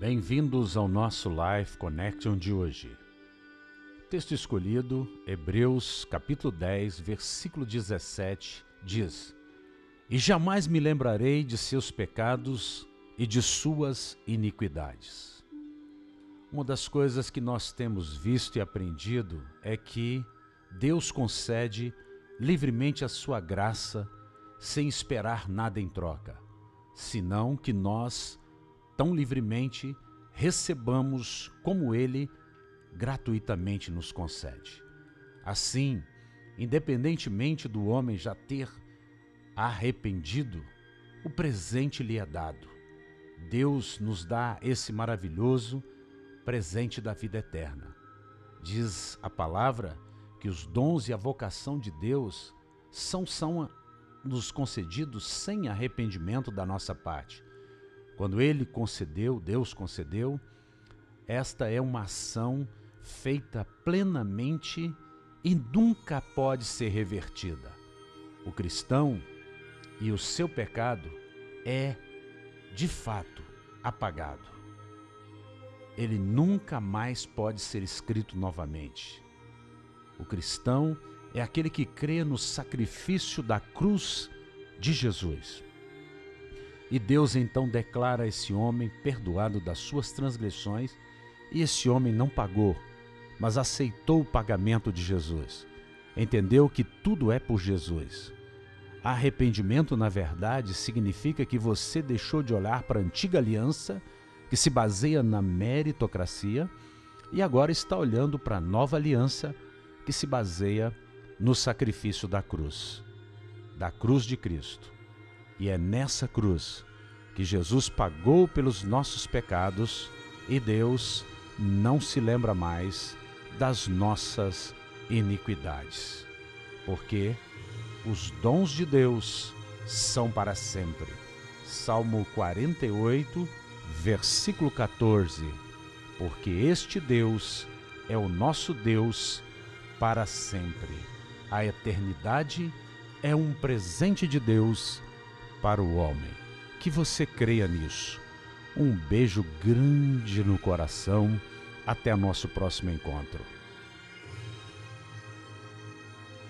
Bem-vindos ao nosso Life Connection de hoje. Texto escolhido, Hebreus capítulo 10, versículo 17, diz: E jamais me lembrarei de seus pecados e de suas iniquidades. Uma das coisas que nós temos visto e aprendido é que Deus concede livremente a sua graça sem esperar nada em troca, senão que nós tão livremente recebamos como Ele gratuitamente nos concede. Assim, independentemente do homem já ter arrependido, o presente lhe é dado. Deus nos dá esse maravilhoso presente da vida eterna. Diz a palavra que os dons e a vocação de Deus são, são nos concedidos sem arrependimento da nossa parte. Quando ele concedeu, Deus concedeu, esta é uma ação feita plenamente e nunca pode ser revertida. O cristão e o seu pecado é, de fato, apagado. Ele nunca mais pode ser escrito novamente. O cristão é aquele que crê no sacrifício da cruz de Jesus. E Deus então declara esse homem perdoado das suas transgressões, e esse homem não pagou, mas aceitou o pagamento de Jesus. Entendeu que tudo é por Jesus. Arrependimento, na verdade, significa que você deixou de olhar para a antiga aliança, que se baseia na meritocracia, e agora está olhando para a nova aliança, que se baseia no sacrifício da cruz, da cruz de Cristo. E é nessa cruz que Jesus pagou pelos nossos pecados e Deus não se lembra mais das nossas iniquidades. Porque os dons de Deus são para sempre. Salmo 48, versículo 14. Porque este Deus é o nosso Deus para sempre. A eternidade é um presente de Deus para o homem. Que você creia nisso. Um beijo grande no coração. Até nosso próximo encontro.